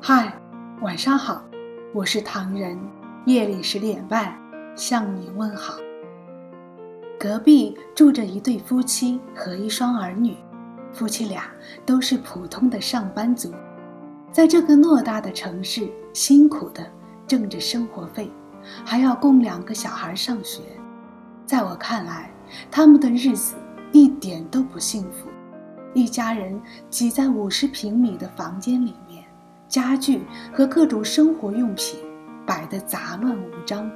嗨，晚上好，我是唐人。夜里十点半向你问好。隔壁住着一对夫妻和一双儿女，夫妻俩都是普通的上班族，在这个偌大的城市辛苦的挣着生活费，还要供两个小孩上学。在我看来，他们的日子一点都不幸福。一家人挤在五十平米的房间里。家具和各种生活用品摆得杂乱无章，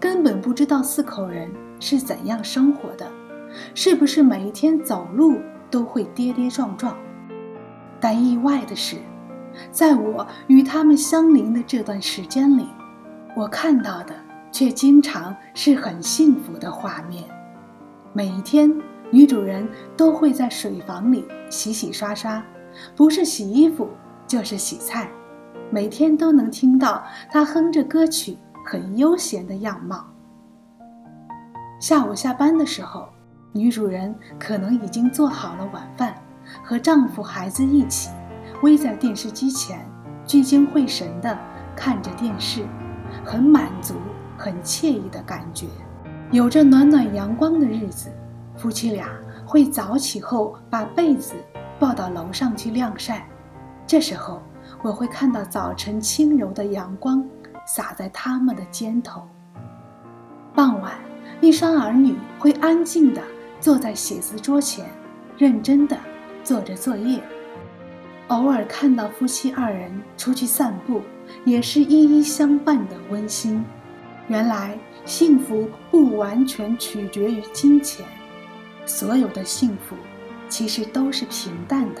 根本不知道四口人是怎样生活的，是不是每一天走路都会跌跌撞撞？但意外的是，在我与他们相邻的这段时间里，我看到的却经常是很幸福的画面。每一天，女主人都会在水房里洗洗刷刷，不是洗衣服。就是洗菜，每天都能听到他哼着歌曲，很悠闲的样貌。下午下班的时候，女主人可能已经做好了晚饭，和丈夫、孩子一起偎在电视机前，聚精会神地看着电视，很满足、很惬意的感觉。有着暖暖阳光的日子，夫妻俩会早起后把被子抱到楼上去晾晒。这时候，我会看到早晨轻柔的阳光洒在他们的肩头。傍晚，一双儿女会安静地坐在写字桌前，认真地做着作业。偶尔看到夫妻二人出去散步，也是依依相伴的温馨。原来，幸福不完全取决于金钱，所有的幸福其实都是平淡的。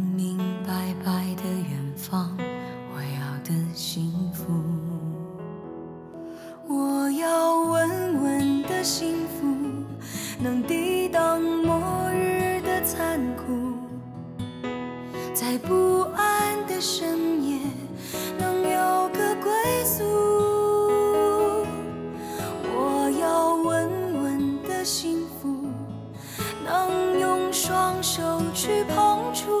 在不安的深夜能有个归宿。我要稳稳的幸福，能用双手去碰触，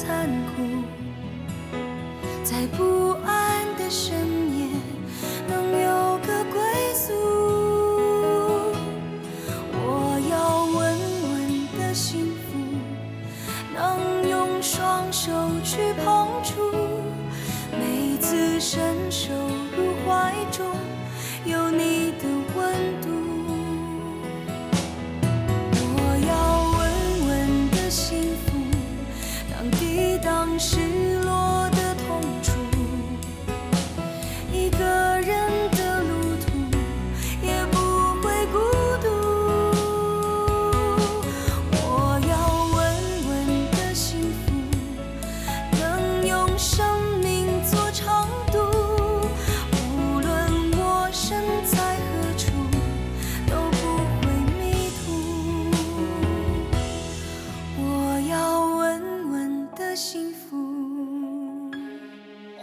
残酷，在不